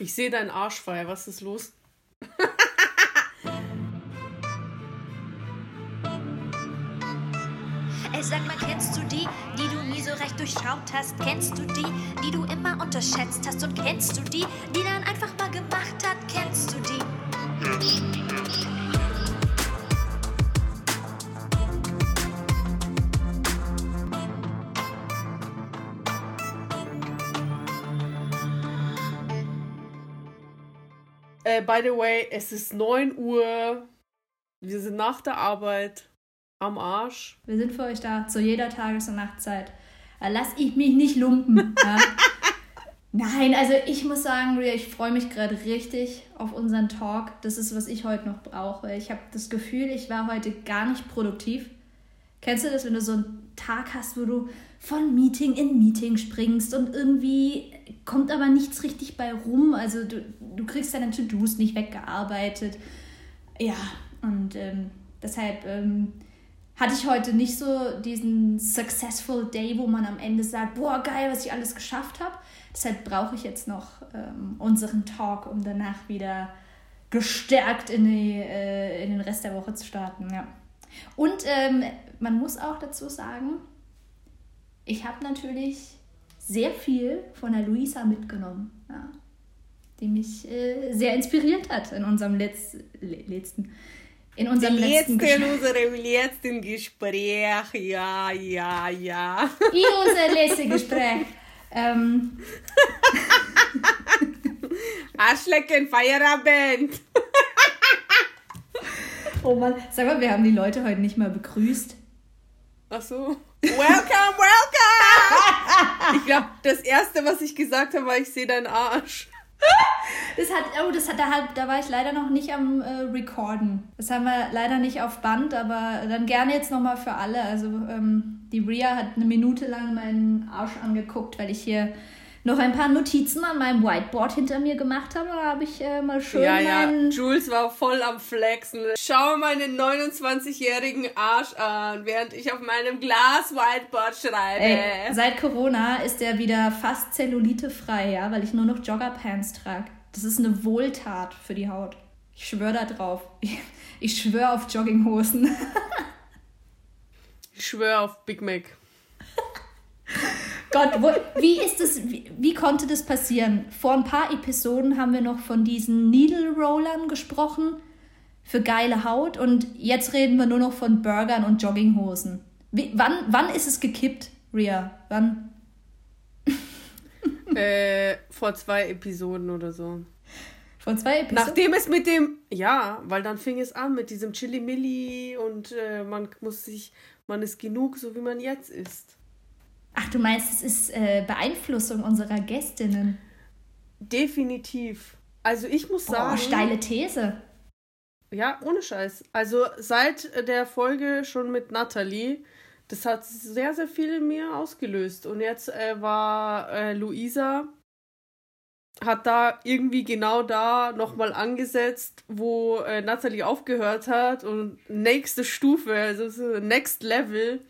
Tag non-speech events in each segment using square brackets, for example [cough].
Ich sehe deinen Arschfeier. Was ist los? Ey, sag mal, kennst du die, die du nie so recht durchschaut hast? Kennst du die, die du immer unterschätzt hast? Und kennst du die, die dann Äh, by the way, es ist 9 Uhr. Wir sind nach der Arbeit am Arsch. Wir sind für euch da zu jeder Tages- und Nachtzeit. Da lass ich mich nicht lumpen. [laughs] Ja? Nein, also ich muss sagen, Ria, ich freue mich gerade richtig auf unseren Talk. Das ist, was ich heute noch brauche. Ich habe das Gefühl, ich war heute gar nicht produktiv. Kennst du das, wenn du so einen Tag hast, wo du von Meeting in Meeting springst und irgendwie kommt aber nichts richtig bei rum? Also du, du kriegst deine To-Dos nicht weggearbeitet. Ja, und ähm, deshalb ähm, hatte ich heute nicht so diesen Successful Day, wo man am Ende sagt, boah, geil, was ich alles geschafft habe. Deshalb brauche ich jetzt noch ähm, unseren Talk, um danach wieder gestärkt in, die, äh, in den Rest der Woche zu starten. Ja. Und ähm, man muss auch dazu sagen, ich habe natürlich sehr viel von der Luisa mitgenommen, ja, die mich äh, sehr inspiriert hat in unserem Letz letzten in unserem Jetzt letzten in Gespräch. unserem letzten Gespräch, ja, ja, ja. In unser letztes Gespräch. Ähm, Arschlecken, Feierabend. Oh Mann, sag mal, wir haben die Leute heute nicht mal begrüßt. Ach so. Welcome, welcome. Ich glaube, das erste, was ich gesagt habe, war, ich sehe deinen Arsch. Das hat, oh, das hat, da, da war ich leider noch nicht am äh, Recorden. Das haben wir leider nicht auf Band, aber dann gerne jetzt nochmal für alle. Also ähm, die Ria hat eine Minute lang meinen Arsch angeguckt, weil ich hier noch ein paar Notizen an meinem Whiteboard hinter mir gemacht habe. Da habe ich äh, mal schön Ja, ja. meinen... Jules war voll am Flexen. Schau meinen 29-jährigen Arsch an, während ich auf meinem Glas Whiteboard schreibe. Ey, seit Corona ist er wieder fast zellulitefrei, ja, weil ich nur noch Joggerpants trage. Das ist eine Wohltat für die Haut. Ich schwöre da drauf. [laughs] Ich, ich schwöre auf Jogginghosen. [laughs] Ich schwöre auf Big Mac. [laughs] Gott, wo, wie ist das, wie, wie konnte das passieren? Vor ein paar Episoden haben wir noch von diesen Needle Rollern gesprochen für geile Haut und jetzt reden wir nur noch von Burgern und Jogginghosen. Wie, wann, wann ist es gekippt, Ria? Wann? [laughs] äh, vor zwei Episoden oder so. Vor zwei Episoden? Nachdem es mit dem, ja, weil dann fing es an mit diesem Chili Milli und äh, man muss sich, man ist genug, so wie man jetzt ist. Ach, du meinst, es ist äh, Beeinflussung unserer Gästinnen? Definitiv. Also ich muss sagen. Oh, steile These. Ja, ohne Scheiß. Also seit der Folge schon mit Natalie, das hat sehr, sehr viel in mir ausgelöst. Und jetzt äh, war äh, Luisa, hat da irgendwie genau da nochmal angesetzt, wo äh, Natalie aufgehört hat. Und nächste Stufe, also so Next Level.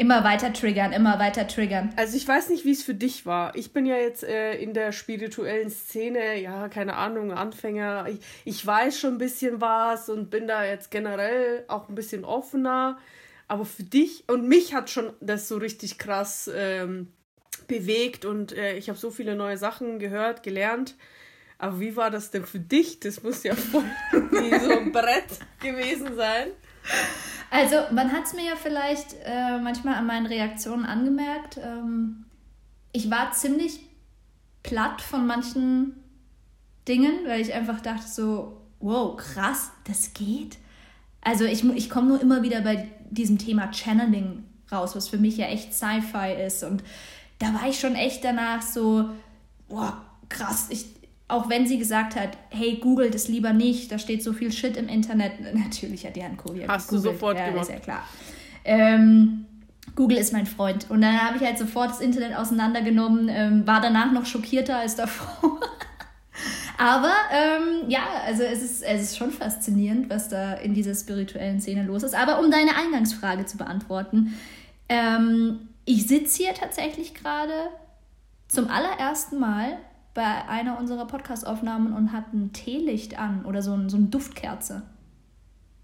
Immer weiter triggern, immer weiter triggern. Also ich weiß nicht, wie es für dich war. Ich bin ja jetzt äh, in der spirituellen Szene, ja, keine Ahnung, Anfänger. Ich, ich weiß schon ein bisschen was und bin da jetzt generell auch ein bisschen offener. Aber für dich und mich hat schon das so richtig krass ähm, bewegt und äh, ich habe so viele neue Sachen gehört, gelernt. Aber wie war das denn für dich? Das muss ja voll [laughs] wie so ein Brett gewesen sein. Also, man hat es mir ja vielleicht äh, manchmal an meinen Reaktionen angemerkt. Ähm, ich war ziemlich platt von manchen Dingen, weil ich einfach dachte so, wow, krass, das geht. Also ich, ich komme nur immer wieder bei diesem Thema Channeling raus, was für mich ja echt Sci-Fi ist. Und da war ich schon echt danach so, wow, krass, ich, auch wenn sie gesagt hat, hey, google das lieber nicht, da steht so viel Shit im Internet. [laughs] Natürlich hat die Herrn Kobi Hast du gegoogelt. sofort ja, gemacht. ist ja klar. Ähm, Google ist mein Freund. Und dann habe ich halt sofort das Internet auseinandergenommen, ähm, war danach noch schockierter als davor. [laughs] Aber ähm, ja, also es ist, es ist schon faszinierend, was da in dieser spirituellen Szene los ist. Aber um deine Eingangsfrage zu beantworten, ähm, ich sitze hier tatsächlich gerade zum allerersten Mal bei einer unserer Podcast-Aufnahmen und hat ein Teelicht an oder so, ein, so eine Duftkerze.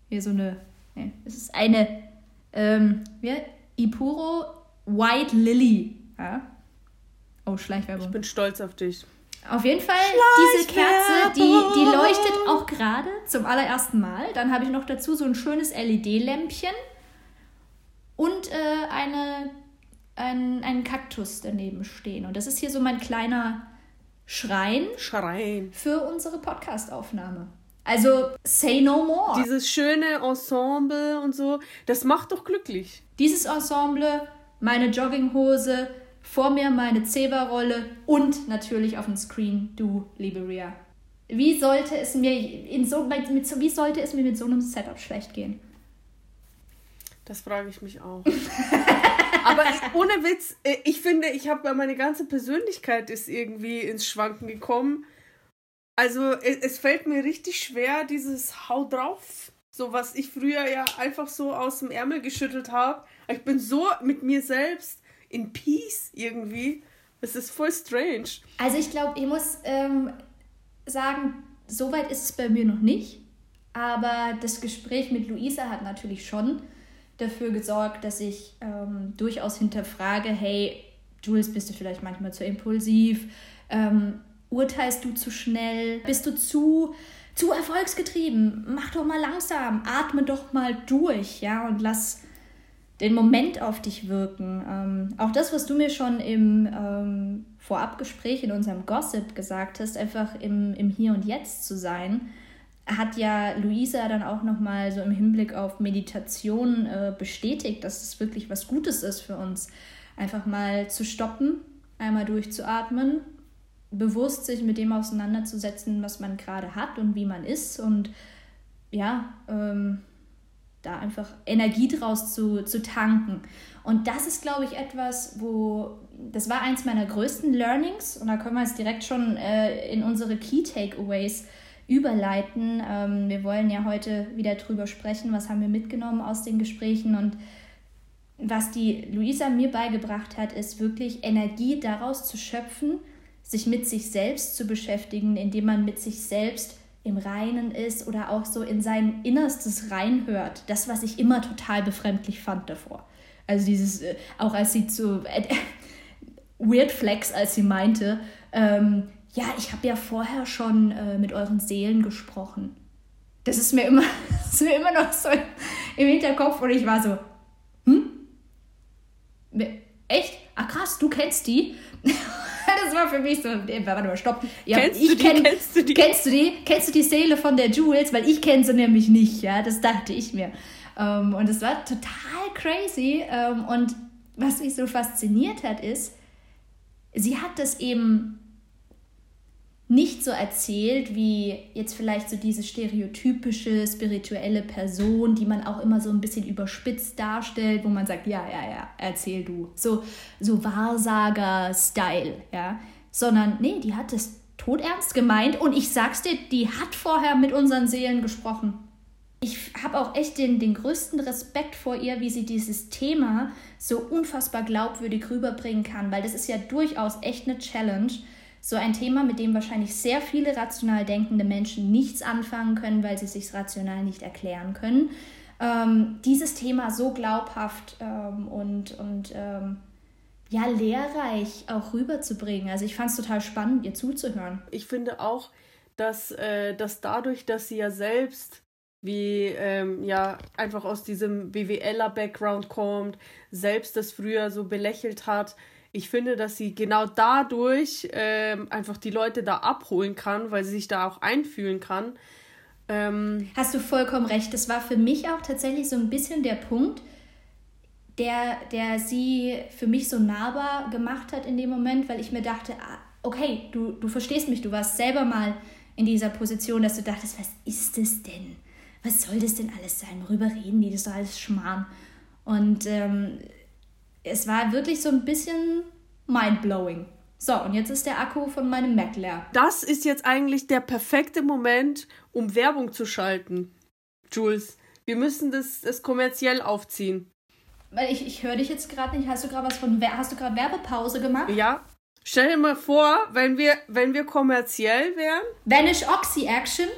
Hier so eine, nee, es ist eine, ähm, wie, Ipuro White Lily. Ja? Oh, Schleichwerbung. Ich bin stolz auf dich. Auf jeden Fall, diese Kerze, die, die leuchtet auch gerade zum allerersten Mal. Dann habe ich noch dazu so ein schönes LED-Lämpchen und äh, eine, ein, einen Kaktus daneben stehen. Und das ist hier so mein kleiner Schrein, Schrein. für unsere Podcast-Aufnahme. Also, say no more. Dieses schöne Ensemble und so, das macht doch glücklich. Dieses Ensemble, meine Jogginghose, vor mir meine Zewa-Rolle und natürlich auf dem Screen du, liebe Ria. Wie sollte es mir in so, mit, so, wie sollte es mir mit so einem Setup schlecht gehen? Das frage ich mich auch. [laughs] Aber ohne Witz, äh, ich finde, ich habe meine ganze Persönlichkeit ist irgendwie ins Schwanken gekommen. Also es, es fällt mir richtig schwer, dieses Hau drauf, so was ich früher ja einfach so aus dem Ärmel geschüttelt habe. Ich bin so mit mir selbst in Peace irgendwie. Es ist voll strange. Also ich glaube, ich muss ähm, sagen, so weit ist es bei mir noch nicht. Aber das Gespräch mit Luisa hat natürlich schon dafür gesorgt, dass ich ähm, durchaus hinterfrage, hey, Jules, bist du vielleicht manchmal zu impulsiv? Ähm, urteilst du zu schnell? Bist du zu, zu erfolgsgetrieben? Mach doch mal langsam, atme doch mal durch, ja, und lass den Moment auf dich wirken. Ähm, auch das, was du mir schon im ähm, Vorabgespräch in unserem Gossip gesagt hast, einfach im, im Hier und Jetzt zu sein, hat ja Luisa dann auch nochmal so im Hinblick auf Meditation äh, bestätigt, dass es wirklich was Gutes ist für uns, einfach mal zu stoppen, einmal durchzuatmen, bewusst sich mit dem auseinanderzusetzen, was man gerade hat und wie man ist und ja, ähm, da einfach Energie draus zu, zu tanken. Und das ist, glaube ich, etwas, wo, das war eins meiner größten Learnings und da können wir jetzt direkt schon äh, in unsere Key Takeaways überleiten. Ähm, wir wollen ja heute wieder drüber sprechen, was haben wir mitgenommen aus den Gesprächen und was die Luisa mir beigebracht hat, ist wirklich Energie daraus zu schöpfen, sich mit sich selbst zu beschäftigen, indem man mit sich selbst im Reinen ist oder auch so in sein Innerstes reinhört. Das, was ich immer total befremdlich fand davor. Also dieses, äh, auch als sie zu äh, [laughs] Weird Flex, als sie meinte, ähm, ja, ich habe ja vorher schon äh, mit euren Seelen gesprochen. Das ist mir immer, [laughs] ist mir immer noch so im Hinterkopf und ich war so, hm? Echt? Ah krass, du kennst die? [laughs] das war für mich so, warte mal, stopp. Ja, kennst, ich du die, kenn, kennst du die? Kennst du die? Kennst du die Seele von der Jules? Weil ich kenne sie nämlich nicht, ja, das dachte ich mir. Ähm, und es war total crazy. Ähm, und was mich so fasziniert hat, ist, sie hat das eben nicht so erzählt wie jetzt vielleicht so diese stereotypische spirituelle Person, die man auch immer so ein bisschen überspitzt darstellt, wo man sagt, ja, ja, ja, erzähl du. So, so Wahrsager-Style, ja. Sondern, nee, die hat es todernst gemeint und ich sag's dir, die hat vorher mit unseren Seelen gesprochen. Ich habe auch echt den, den größten Respekt vor ihr, wie sie dieses Thema so unfassbar glaubwürdig rüberbringen kann, weil das ist ja durchaus echt eine Challenge so ein Thema, mit dem wahrscheinlich sehr viele rational denkende Menschen nichts anfangen können, weil sie sich rational nicht erklären können. Ähm, dieses Thema so glaubhaft ähm, und, und ähm, ja, lehrreich auch rüberzubringen. Also ich fand es total spannend, ihr zuzuhören. Ich finde auch, dass, äh, dass dadurch, dass sie ja selbst wie ähm, ja einfach aus diesem BWLer-Background kommt, selbst das früher so belächelt hat, ich finde, dass sie genau dadurch ähm, einfach die Leute da abholen kann, weil sie sich da auch einfühlen kann. Ähm, Hast du vollkommen recht. Das war für mich auch tatsächlich so ein bisschen der Punkt, der, der sie für mich so nahbar gemacht hat in dem Moment, weil ich mir dachte, ah, okay, du, du verstehst mich, du warst selber mal in dieser Position, dass du dachtest, was ist das denn? Was soll das denn alles sein? Worüber reden die? Das ist doch alles Schmarrn. Und ähm, es war wirklich so ein bisschen mindblowing. So, und jetzt ist der Akku von meinem Mac leer. Das ist jetzt eigentlich der perfekte Moment, um Werbung zu schalten. Jules, wir müssen das, das kommerziell aufziehen. Weil ich, ich höre dich jetzt gerade nicht. Hast du gerade was von hast du gerade Werbepause gemacht? Ja. Stell dir mal vor, wenn wir, wenn wir kommerziell wären. Wenn ich Oxy-Action?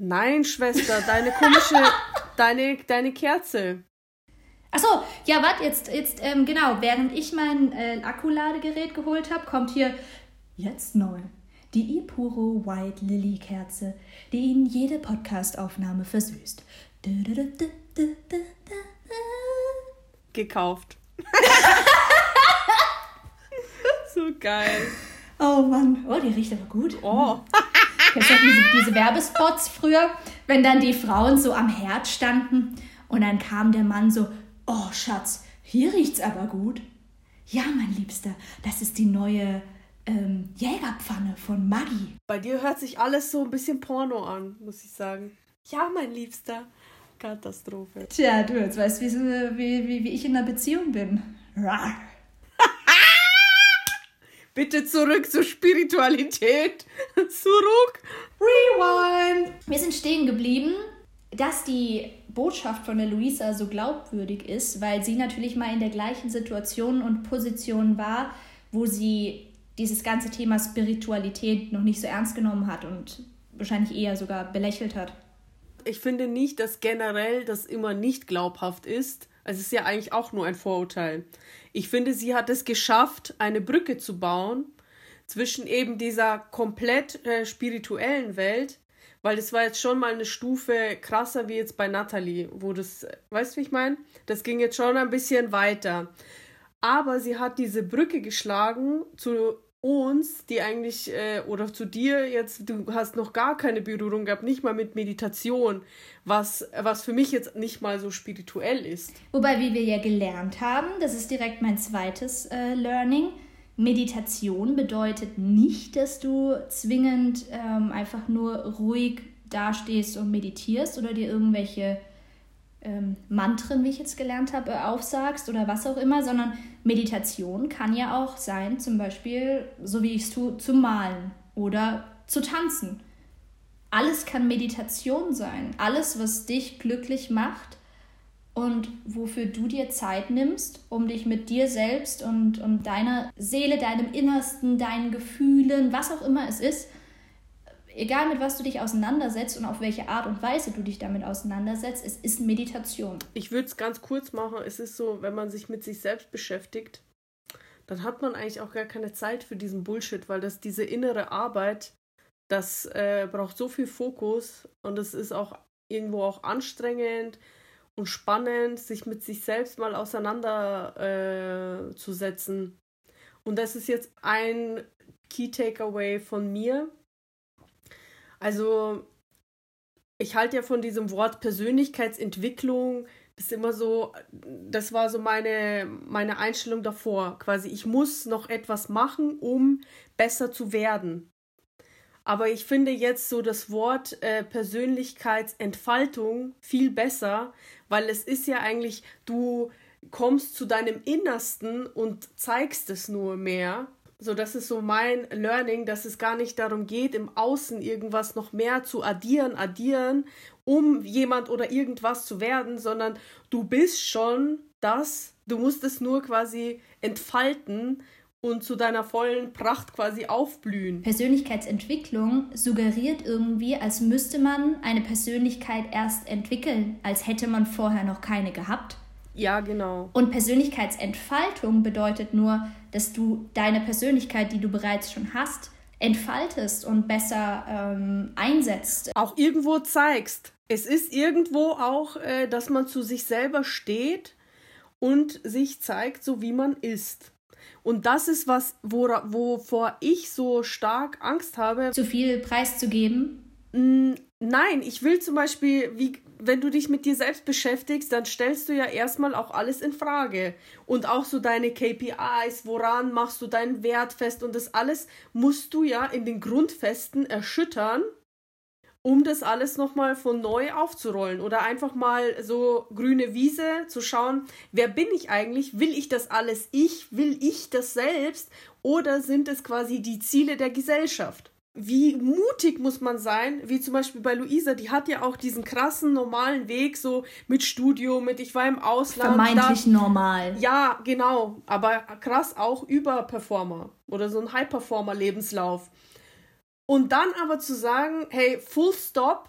Nein, Schwester, deine komische, [laughs] deine, deine Kerze. Achso, ja, warte, jetzt, jetzt, ähm, genau, während ich mein äh, Akkuladegerät geholt habe, kommt hier jetzt neu die Ipuro White Lily Kerze, die Ihnen jede Podcastaufnahme versüßt. Gekauft. [laughs] so geil. Oh Mann. Oh, die riecht aber gut. Oh. Kennst du diese, diese Werbespots früher, wenn dann die Frauen so am Herd standen und dann kam der Mann so, oh Schatz, hier riecht's aber gut. Ja, mein Liebster, das ist die neue ähm, Jägerpfanne von Maggi. Bei dir hört sich alles so ein bisschen Porno an, muss ich sagen. Ja, mein Liebster. Katastrophe. Tja, du jetzt weißt, wie, wie, wie, wie ich in einer Beziehung bin. Rar. [laughs] Bitte zurück zur Spiritualität. [laughs] zurück. Rewind. Wir sind stehen geblieben, dass die Botschaft von der Luisa so glaubwürdig ist, weil sie natürlich mal in der gleichen Situation und Position war, wo sie dieses ganze Thema Spiritualität noch nicht so ernst genommen hat und wahrscheinlich eher sogar belächelt hat. Ich finde nicht, dass generell das immer nicht glaubhaft ist. Es ist ja eigentlich auch nur ein Vorurteil. Ich finde, sie hat es geschafft, eine Brücke zu bauen zwischen eben dieser komplett äh, spirituellen Welt, weil das war jetzt schon mal eine Stufe krasser wie jetzt bei Natalie, wo das, weißt du, wie ich meine? Das ging jetzt schon ein bisschen weiter. Aber sie hat diese Brücke geschlagen zu uns, die eigentlich, äh, oder zu dir jetzt, du hast noch gar keine Berührung gehabt, nicht mal mit Meditation, was, was für mich jetzt nicht mal so spirituell ist. Wobei, wie wir ja gelernt haben, das ist direkt mein zweites äh, Learning, Meditation bedeutet nicht, dass du zwingend ähm, einfach nur ruhig dastehst und meditierst oder dir irgendwelche ähm, Mantren, wie ich jetzt gelernt habe, äh, aufsagst oder was auch immer, sondern Meditation kann ja auch sein, zum Beispiel, so wie ich es tue, zu malen oder zu tanzen. Alles kann Meditation sein. Alles, was dich glücklich macht und wofür du dir Zeit nimmst, um dich mit dir selbst und, und deiner Seele, deinem Innersten, deinen Gefühlen, was auch immer es ist, egal mit was du dich auseinandersetzt und auf welche Art und Weise du dich damit auseinandersetzt, es ist Meditation. Ich würde es ganz kurz machen. Es ist so, wenn man sich mit sich selbst beschäftigt, dann hat man eigentlich auch gar keine Zeit für diesen Bullshit, weil das diese innere Arbeit, das äh, braucht so viel Fokus und es ist auch irgendwo auch anstrengend und spannend, sich mit sich selbst mal auseinanderzusetzen. Äh, und das ist jetzt ein Key Takeaway von mir also, ich halte ja von diesem Wort Persönlichkeitsentwicklung, das ist immer so, das war so meine, meine Einstellung davor. Quasi, ich muss noch etwas machen, um besser zu werden. Aber ich finde jetzt so das Wort äh, Persönlichkeitsentfaltung viel besser, weil es ist ja eigentlich, du kommst zu deinem Innersten und zeigst es nur mehr. So, das ist so mein Learning, dass es gar nicht darum geht, im Außen irgendwas noch mehr zu addieren, addieren, um jemand oder irgendwas zu werden, sondern du bist schon das, du musst es nur quasi entfalten und zu deiner vollen Pracht quasi aufblühen. Persönlichkeitsentwicklung suggeriert irgendwie, als müsste man eine Persönlichkeit erst entwickeln, als hätte man vorher noch keine gehabt. Ja, genau. Und Persönlichkeitsentfaltung bedeutet nur, dass du deine Persönlichkeit, die du bereits schon hast, entfaltest und besser ähm, einsetzt. Auch irgendwo zeigst. Es ist irgendwo auch, äh, dass man zu sich selber steht und sich zeigt, so wie man ist. Und das ist was, wovor ich so stark Angst habe. Zu viel preiszugeben? Nein, ich will zum Beispiel, wie, wenn du dich mit dir selbst beschäftigst, dann stellst du ja erstmal auch alles in Frage. Und auch so deine KPIs, woran machst du deinen Wert fest und das alles musst du ja in den Grundfesten erschüttern, um das alles nochmal von neu aufzurollen. Oder einfach mal so grüne Wiese zu schauen, wer bin ich eigentlich? Will ich das alles ich? Will ich das selbst? Oder sind es quasi die Ziele der Gesellschaft? wie mutig muss man sein, wie zum Beispiel bei Luisa, die hat ja auch diesen krassen normalen Weg, so mit Studium, mit ich war im Ausland. Vermeintlich da, normal. Ja, genau, aber krass auch Überperformer oder so ein High-Performer-Lebenslauf. Und dann aber zu sagen, hey, full stop,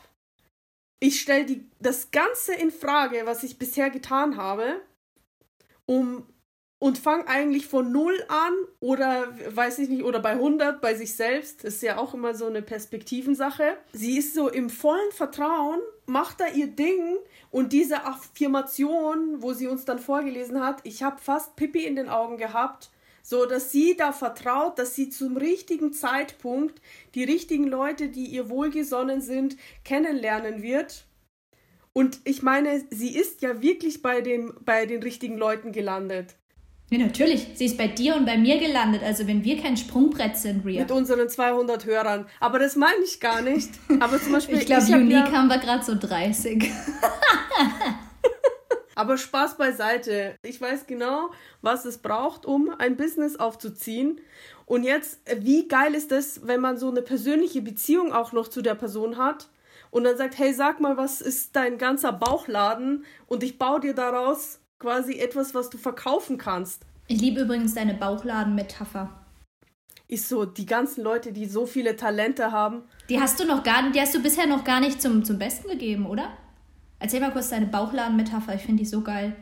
ich stelle das Ganze in Frage, was ich bisher getan habe, um und fang eigentlich von null an oder weiß ich nicht oder bei 100 bei sich selbst. Das ist ja auch immer so eine Perspektivensache. Sie ist so im vollen Vertrauen, macht da ihr Ding und diese Affirmation, wo sie uns dann vorgelesen hat, ich habe fast Pippi in den Augen gehabt, so dass sie da vertraut, dass sie zum richtigen Zeitpunkt die richtigen Leute, die ihr wohlgesonnen sind, kennenlernen wird. Und ich meine, sie ist ja wirklich bei, dem, bei den richtigen Leuten gelandet. Ja, natürlich. Sie ist bei dir und bei mir gelandet. Also wenn wir kein Sprungbrett sind, Ria. Mit unseren 200 Hörern. Aber das meine ich gar nicht. Aber zum [laughs] Beispiel. ich glaube, unique ja haben wir gerade so 30. [laughs] Aber Spaß beiseite. Ich weiß genau, was es braucht, um ein Business aufzuziehen. Und jetzt, wie geil ist das, wenn man so eine persönliche Beziehung auch noch zu der Person hat und dann sagt, hey, sag mal, was ist dein ganzer Bauchladen und ich baue dir daraus quasi etwas, was du verkaufen kannst. Ich liebe übrigens deine Bauchladen-Metapher. Ist so, die ganzen Leute, die so viele Talente haben. Die hast du noch gar nicht, die hast du bisher noch gar nicht zum, zum Besten gegeben, oder? Erzähl mal kurz deine Bauchladen-Metapher, ich finde die so geil.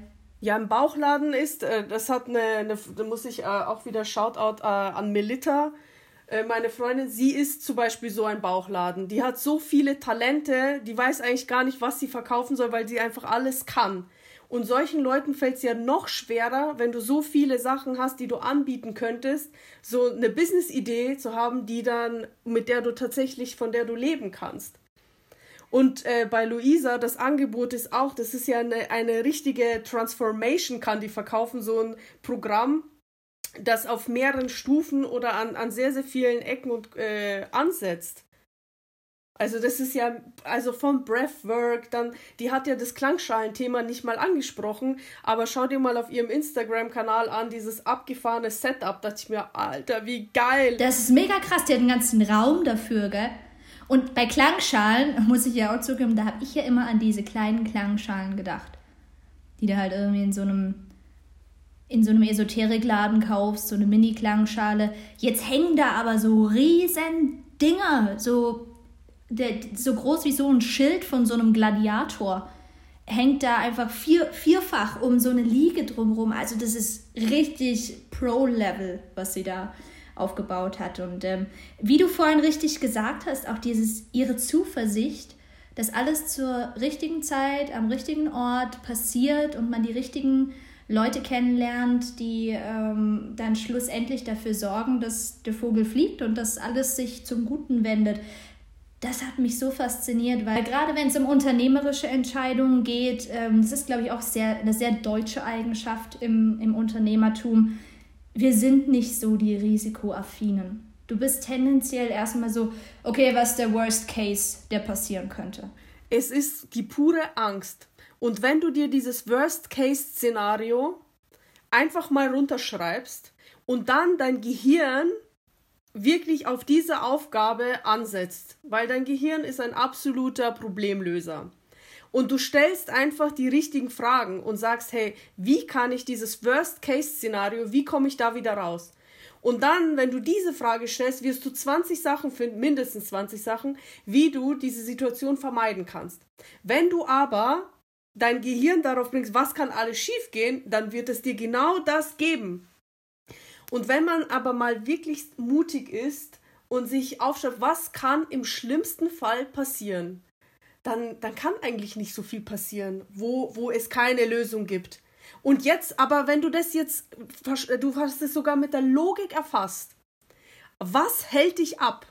Ja, ein Bauchladen ist, äh, das hat eine, eine da muss ich äh, auch wieder Shoutout äh, an Melita, meine Freundin, sie ist zum Beispiel so ein Bauchladen. Die hat so viele Talente, die weiß eigentlich gar nicht, was sie verkaufen soll, weil sie einfach alles kann. Und solchen Leuten fällt es ja noch schwerer, wenn du so viele Sachen hast, die du anbieten könntest, so eine Business-Idee zu haben, die dann, mit der du tatsächlich, von der du leben kannst. Und äh, bei Luisa, das Angebot ist auch, das ist ja eine, eine richtige Transformation, kann die verkaufen, so ein Programm, das auf mehreren Stufen oder an, an sehr, sehr vielen Ecken und äh, ansetzt. Also das ist ja, also vom Breathwork, dann, die hat ja das Klangschalenthema nicht mal angesprochen, aber schau dir mal auf ihrem Instagram-Kanal an, dieses abgefahrene Setup, da dachte ich mir, Alter, wie geil. Das ist mega krass, die hat einen ganzen Raum dafür, gell? Und bei Klangschalen, [laughs] muss ich ja auch zugeben, da habe ich ja immer an diese kleinen Klangschalen gedacht, die du halt irgendwie in so einem in so einem Esoterikladen kaufst, so eine Mini-Klangschale. Jetzt hängen da aber so riesen Dinger, so der, so groß wie so ein Schild von so einem Gladiator hängt da einfach vier, vierfach um so eine Liege drumherum. Also das ist richtig Pro-Level, was sie da aufgebaut hat. Und ähm, wie du vorhin richtig gesagt hast, auch dieses ihre Zuversicht, dass alles zur richtigen Zeit, am richtigen Ort passiert und man die richtigen Leute kennenlernt, die ähm, dann schlussendlich dafür sorgen, dass der Vogel fliegt und dass alles sich zum Guten wendet das hat mich so fasziniert, weil gerade wenn es um unternehmerische Entscheidungen geht, ähm, das ist, glaube ich, auch sehr, eine sehr deutsche Eigenschaft im, im Unternehmertum. Wir sind nicht so die Risikoaffinen. Du bist tendenziell erstmal so, okay, was ist der Worst Case, der passieren könnte? Es ist die pure Angst. Und wenn du dir dieses Worst Case Szenario einfach mal runterschreibst und dann dein Gehirn wirklich auf diese Aufgabe ansetzt, weil dein Gehirn ist ein absoluter Problemlöser. Und du stellst einfach die richtigen Fragen und sagst, hey, wie kann ich dieses Worst-Case-Szenario, wie komme ich da wieder raus? Und dann, wenn du diese Frage stellst, wirst du 20 Sachen finden, mindestens 20 Sachen, wie du diese Situation vermeiden kannst. Wenn du aber dein Gehirn darauf bringst, was kann alles schiefgehen, dann wird es dir genau das geben. Und wenn man aber mal wirklich mutig ist und sich aufschaut, was kann im schlimmsten Fall passieren, dann, dann kann eigentlich nicht so viel passieren, wo, wo es keine Lösung gibt. Und jetzt, aber wenn du das jetzt, du hast es sogar mit der Logik erfasst, was hält dich ab?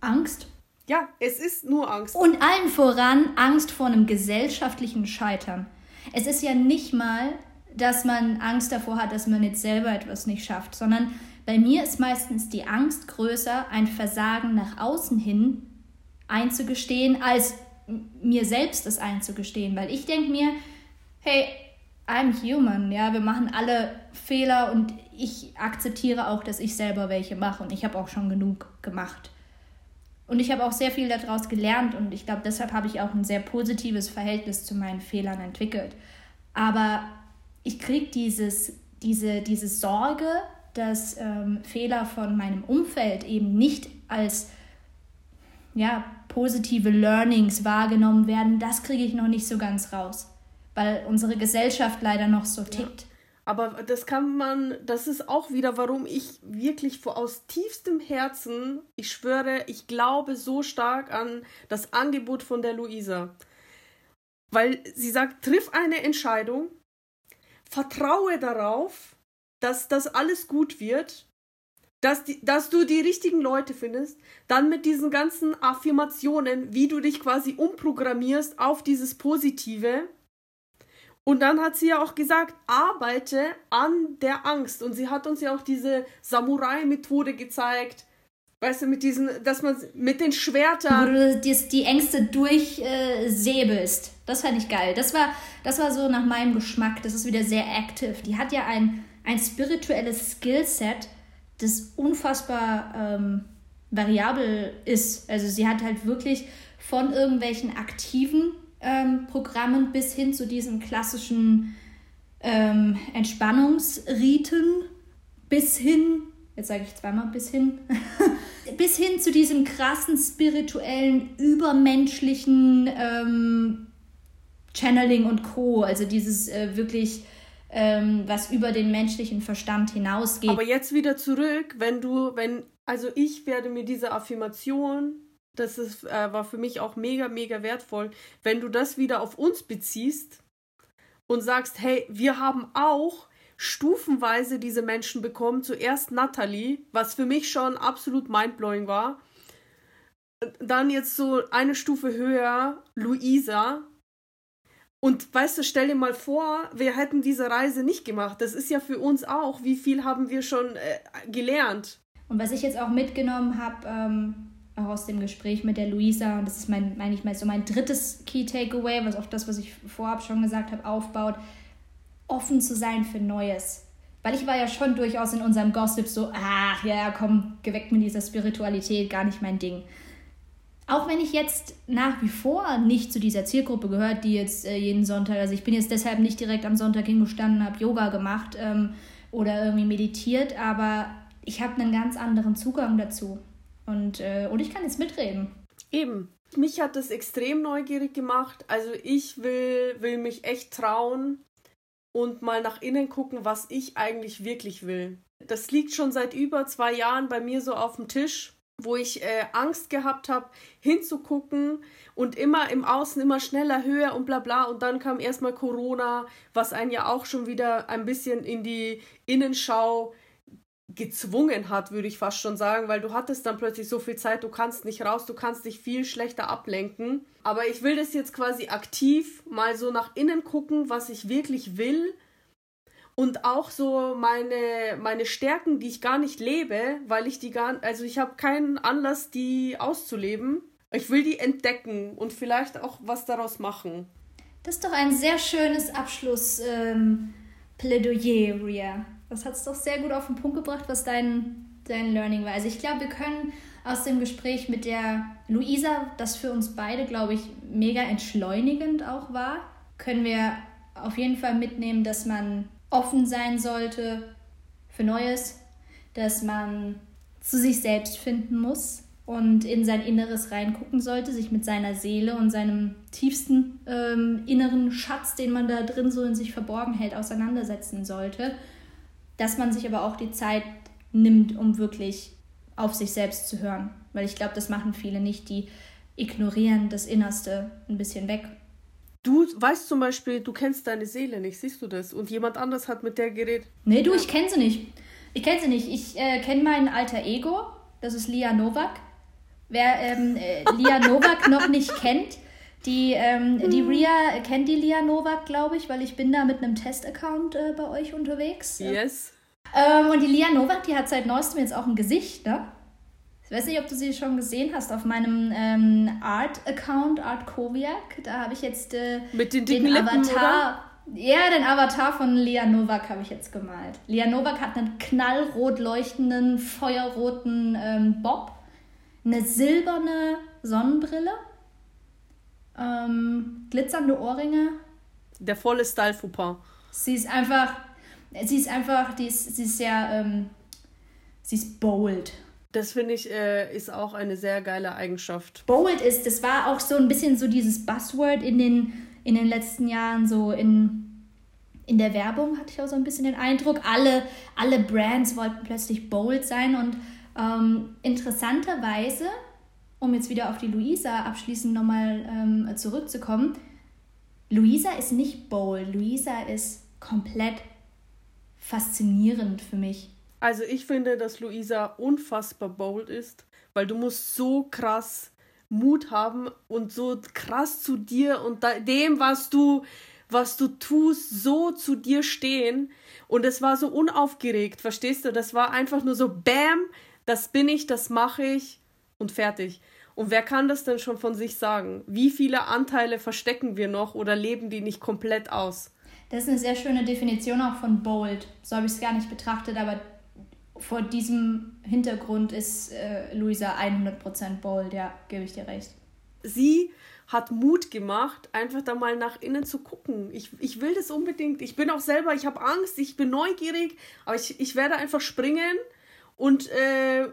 Angst. Ja, es ist nur Angst. Und allen voran Angst vor einem gesellschaftlichen Scheitern. Es ist ja nicht mal dass man Angst davor hat, dass man jetzt selber etwas nicht schafft, sondern bei mir ist meistens die Angst größer, ein Versagen nach außen hin einzugestehen, als mir selbst das einzugestehen, weil ich denke mir, hey, I'm human, ja, wir machen alle Fehler und ich akzeptiere auch, dass ich selber welche mache und ich habe auch schon genug gemacht. Und ich habe auch sehr viel daraus gelernt und ich glaube, deshalb habe ich auch ein sehr positives Verhältnis zu meinen Fehlern entwickelt. Aber ich kriege dieses, diese, diese Sorge, dass ähm, Fehler von meinem Umfeld eben nicht als ja, positive Learnings wahrgenommen werden, das kriege ich noch nicht so ganz raus, weil unsere Gesellschaft leider noch so tickt. Ja. Aber das kann man, das ist auch wieder, warum ich wirklich aus tiefstem Herzen, ich schwöre, ich glaube so stark an das Angebot von der Luisa. Weil sie sagt, triff eine Entscheidung, vertraue darauf, dass das alles gut wird, dass, die, dass du die richtigen Leute findest, dann mit diesen ganzen Affirmationen, wie du dich quasi umprogrammierst auf dieses Positive und dann hat sie ja auch gesagt, arbeite an der Angst. Und sie hat uns ja auch diese Samurai-Methode gezeigt. Weißt du, mit diesen, dass man mit den Schwertern. Wo du die, die Ängste durchsäbelst. Äh, das fand ich geil. Das war, das war so nach meinem Geschmack. Das ist wieder sehr active. Die hat ja ein, ein spirituelles Skillset, das unfassbar ähm, variabel ist. Also sie hat halt wirklich von irgendwelchen aktiven ähm, Programmen bis hin zu diesen klassischen ähm, Entspannungsriten, bis hin, jetzt sage ich zweimal bis hin, [laughs] bis hin zu diesem krassen spirituellen, übermenschlichen ähm, Channeling und Co. Also dieses äh, wirklich ähm, was über den menschlichen Verstand hinausgeht. Aber jetzt wieder zurück, wenn du, wenn, also ich werde mir diese Affirmation das ist, äh, war für mich auch mega, mega wertvoll, wenn du das wieder auf uns beziehst und sagst, hey, wir haben auch stufenweise diese Menschen bekommen. Zuerst Natalie, was für mich schon absolut mindblowing war. Dann jetzt so eine Stufe höher Luisa. Und weißt du, stell dir mal vor, wir hätten diese Reise nicht gemacht. Das ist ja für uns auch. Wie viel haben wir schon äh, gelernt? Und was ich jetzt auch mitgenommen habe, ähm, auch aus dem Gespräch mit der Luisa, und das ist mein, meine ich mal so mein drittes Key Takeaway, was auf das, was ich vorab schon gesagt habe, aufbaut, offen zu sein für Neues. Weil ich war ja schon durchaus in unserem Gossip so, ach ja, komm, geweckt mit dieser Spiritualität, gar nicht mein Ding. Auch wenn ich jetzt nach wie vor nicht zu dieser Zielgruppe gehört, die jetzt äh, jeden Sonntag, also ich bin jetzt deshalb nicht direkt am Sonntag hingestanden, habe Yoga gemacht ähm, oder irgendwie meditiert, aber ich habe einen ganz anderen Zugang dazu. Und, äh, und ich kann jetzt mitreden. Eben. Mich hat das extrem neugierig gemacht. Also ich will, will mich echt trauen und mal nach innen gucken, was ich eigentlich wirklich will. Das liegt schon seit über zwei Jahren bei mir so auf dem Tisch, wo ich äh, Angst gehabt habe, hinzugucken und immer im Außen immer schneller, höher und bla bla. Und dann kam erstmal Corona, was einen ja auch schon wieder ein bisschen in die Innenschau gezwungen hat, würde ich fast schon sagen, weil du hattest dann plötzlich so viel Zeit, du kannst nicht raus, du kannst dich viel schlechter ablenken. Aber ich will das jetzt quasi aktiv mal so nach innen gucken, was ich wirklich will und auch so meine meine Stärken, die ich gar nicht lebe, weil ich die gar also ich habe keinen Anlass die auszuleben. Ich will die entdecken und vielleicht auch was daraus machen. Das ist doch ein sehr schönes Abschlussplädoyer, ähm, Ria. Das hat es doch sehr gut auf den Punkt gebracht, was dein, dein Learning war. Also ich glaube, wir können aus dem Gespräch mit der Luisa, das für uns beide, glaube ich, mega entschleunigend auch war, können wir auf jeden Fall mitnehmen, dass man offen sein sollte für Neues, dass man zu sich selbst finden muss und in sein Inneres reingucken sollte, sich mit seiner Seele und seinem tiefsten ähm, inneren Schatz, den man da drin so in sich verborgen hält, auseinandersetzen sollte dass man sich aber auch die Zeit nimmt, um wirklich auf sich selbst zu hören. Weil ich glaube, das machen viele nicht, die ignorieren das Innerste ein bisschen weg. Du weißt zum Beispiel, du kennst deine Seele nicht, siehst du das? Und jemand anders hat mit der geredet. Nee, du, ich kenne sie nicht. Ich kenne sie nicht. Ich äh, kenne mein alter Ego, das ist Lia Novak. Wer ähm, äh, Lia Novak [laughs] noch nicht kennt, die, ähm, die hm. Ria kennt die Lia Novak, glaube ich, weil ich bin da mit einem Test-Account äh, bei euch unterwegs. Yes. Ähm, und die Lia Novak, die hat seit neuestem jetzt auch ein Gesicht, ne? Ich weiß nicht, ob du sie schon gesehen hast auf meinem ähm, Art-Account, Art Koviak. Da habe ich jetzt äh, mit den, den Avatar. Lippen, ja, den Avatar von Lia Novak habe ich jetzt gemalt. Lia Novak hat einen knallrot leuchtenden, feuerroten ähm, Bob eine silberne Sonnenbrille, ähm, glitzernde Ohrringe. Der volle Style Fauxpas. Sie ist einfach, sie ist einfach, die ist, sie ist sehr, ähm, sie ist bold. Das finde ich äh, ist auch eine sehr geile Eigenschaft. Bold ist, das war auch so ein bisschen so dieses Buzzword in den, in den letzten Jahren, so in, in der Werbung hatte ich auch so ein bisschen den Eindruck. Alle, alle Brands wollten plötzlich bold sein und ähm, interessanterweise, um jetzt wieder auf die Luisa abschließend nochmal ähm, zurückzukommen, Luisa ist nicht bold. Luisa ist komplett faszinierend für mich. Also ich finde, dass Luisa unfassbar bold ist, weil du musst so krass Mut haben und so krass zu dir und dem, was du, was du tust, so zu dir stehen. Und es war so unaufgeregt, verstehst du? Das war einfach nur so, bam, das bin ich, das mache ich und fertig. Und wer kann das denn schon von sich sagen? Wie viele Anteile verstecken wir noch oder leben die nicht komplett aus? Das ist eine sehr schöne Definition auch von bold. So habe ich es gar nicht betrachtet, aber vor diesem Hintergrund ist äh, Luisa 100% bold, ja, gebe ich dir recht. Sie hat Mut gemacht, einfach da mal nach innen zu gucken. Ich, ich will das unbedingt. Ich bin auch selber, ich habe Angst, ich bin neugierig, aber ich, ich werde einfach springen und äh,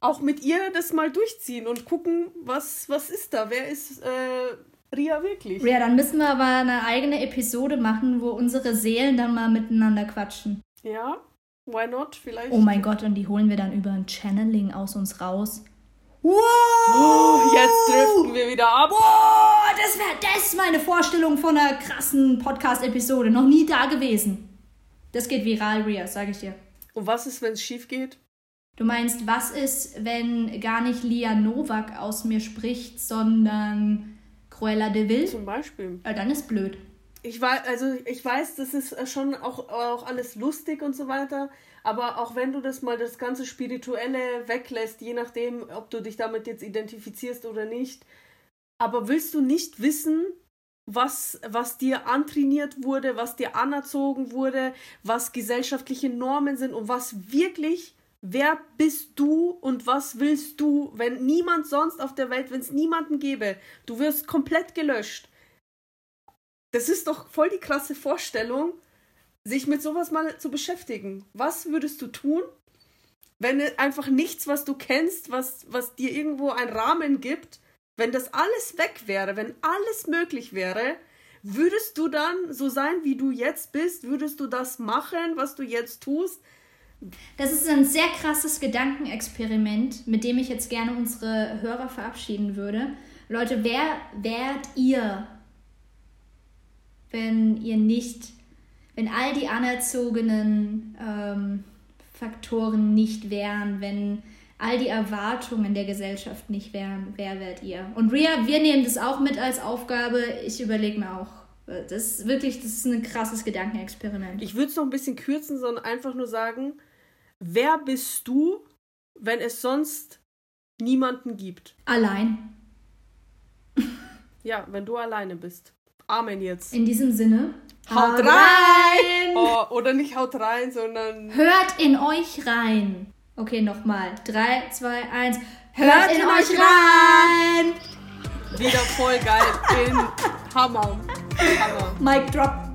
auch mit ihr das mal durchziehen und gucken, was, was ist da, wer ist äh, Ria wirklich. Ja, dann müssen wir aber eine eigene Episode machen, wo unsere Seelen dann mal miteinander quatschen. Ja, why not? Vielleicht. Oh mein Gott, und die holen wir dann über ein Channeling aus uns raus. Wow! Oh, jetzt driften wir wieder ab. Wow, das wäre das meine Vorstellung von einer krassen Podcast-Episode. Noch nie da gewesen. Das geht viral, Ria, sage ich dir. Und was ist, wenn es schief geht? Du meinst, was ist, wenn gar nicht Lia Novak aus mir spricht, sondern Cruella de Vil? Zum Beispiel. Äh, dann ist blöd. Ich weiß, also ich weiß, das ist schon auch, auch alles lustig und so weiter, aber auch wenn du das mal das ganze Spirituelle weglässt, je nachdem, ob du dich damit jetzt identifizierst oder nicht, aber willst du nicht wissen, was, was dir antrainiert wurde, was dir anerzogen wurde, was gesellschaftliche Normen sind und was wirklich, wer bist du und was willst du, wenn niemand sonst auf der Welt, wenn es niemanden gäbe, du wirst komplett gelöscht. Das ist doch voll die krasse Vorstellung, sich mit sowas mal zu beschäftigen. Was würdest du tun, wenn einfach nichts, was du kennst, was, was dir irgendwo einen Rahmen gibt, wenn das alles weg wäre, wenn alles möglich wäre, würdest du dann so sein, wie du jetzt bist? Würdest du das machen, was du jetzt tust? Das ist ein sehr krasses Gedankenexperiment, mit dem ich jetzt gerne unsere Hörer verabschieden würde. Leute, wer wärt ihr, wenn ihr nicht, wenn all die anerzogenen ähm, Faktoren nicht wären, wenn all die Erwartungen der Gesellschaft nicht wären, wer wärt ihr? Und Ria, wir nehmen das auch mit als Aufgabe. Ich überlege mir auch. Das ist wirklich, das ist ein krasses Gedankenexperiment. Ich würde es noch ein bisschen kürzen, sondern einfach nur sagen, wer bist du, wenn es sonst niemanden gibt? Allein. Ja, wenn du alleine bist. Amen jetzt. In diesem Sinne. Haut rein! Oh, oder nicht haut rein, sondern. Hört in euch rein. Okay, nochmal. 3, 2, 1. Hört in, in euch rein! Wieder voll geil. In Hammer. Hammer. Mic drop.